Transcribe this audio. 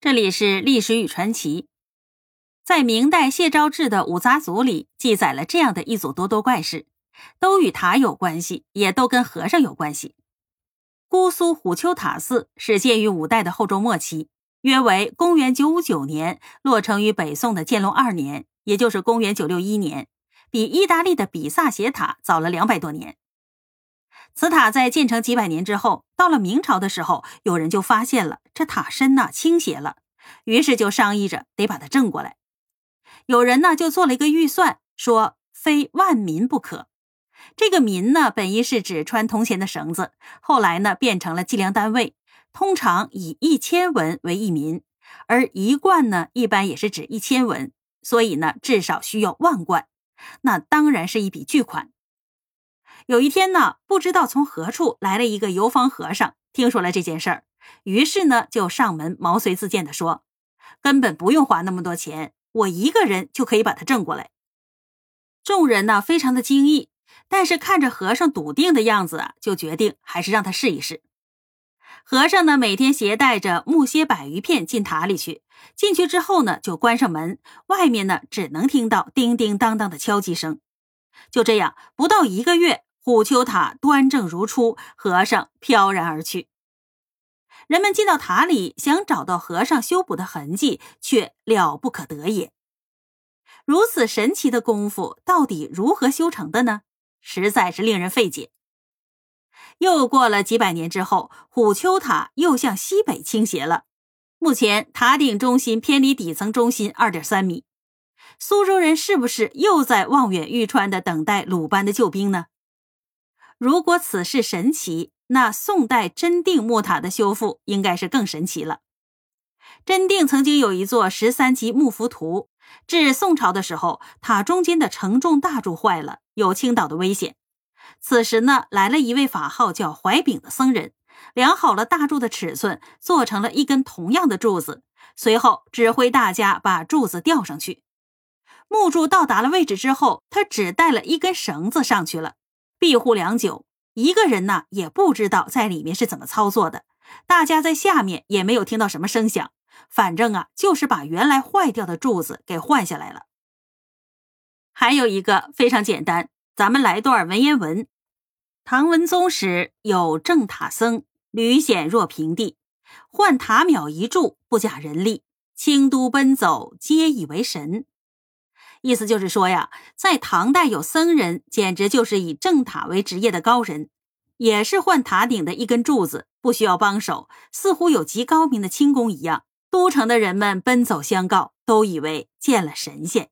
这里是历史与传奇。在明代谢昭志的《五杂组里记载了这样的一组多多怪事，都与塔有关系，也都跟和尚有关系。姑苏虎丘塔寺始建于五代的后周末期，约为公元959年，落成于北宋的建隆二年，也就是公元961年，比意大利的比萨斜塔早了两百多年。此塔在建成几百年之后，到了明朝的时候，有人就发现了这塔身呢倾斜了，于是就商议着得把它正过来。有人呢就做了一个预算，说非万民不可。这个民呢本意是指穿铜钱的绳子，后来呢变成了计量单位，通常以一千文为一民，而一贯呢一般也是指一千文，所以呢至少需要万贯，那当然是一笔巨款。有一天呢，不知道从何处来了一个游方和尚，听说了这件事儿，于是呢就上门毛遂自荐的说：“根本不用花那么多钱，我一个人就可以把它挣过来。”众人呢非常的惊异，但是看着和尚笃定的样子啊，就决定还是让他试一试。和尚呢每天携带着木楔百余片进塔里去，进去之后呢就关上门，外面呢只能听到叮叮当当的敲击声。就这样，不到一个月。虎丘塔端正如初，和尚飘然而去。人们进到塔里，想找到和尚修补的痕迹，却了不可得也。如此神奇的功夫，到底如何修成的呢？实在是令人费解。又过了几百年之后，虎丘塔又向西北倾斜了。目前塔顶中心偏离底层中心二点三米。苏州人是不是又在望眼欲穿的等待鲁班的救兵呢？如果此事神奇，那宋代真定木塔的修复应该是更神奇了。真定曾经有一座十三级木浮图，至宋朝的时候，塔中间的承重大柱坏了，有倾倒的危险。此时呢，来了一位法号叫怀丙的僧人，量好了大柱的尺寸，做成了一根同样的柱子，随后指挥大家把柱子吊上去。木柱到达了位置之后，他只带了一根绳子上去了。庇护良久，一个人呢也不知道在里面是怎么操作的。大家在下面也没有听到什么声响，反正啊就是把原来坏掉的柱子给换下来了。还有一个非常简单，咱们来段文言文：唐文宗时有正塔僧，屡险若平地，换塔秒一柱，不假人力，清都奔走，皆以为神。意思就是说呀，在唐代有僧人，简直就是以正塔为职业的高人，也是换塔顶的一根柱子，不需要帮手，似乎有极高明的轻功一样。都城的人们奔走相告，都以为见了神仙。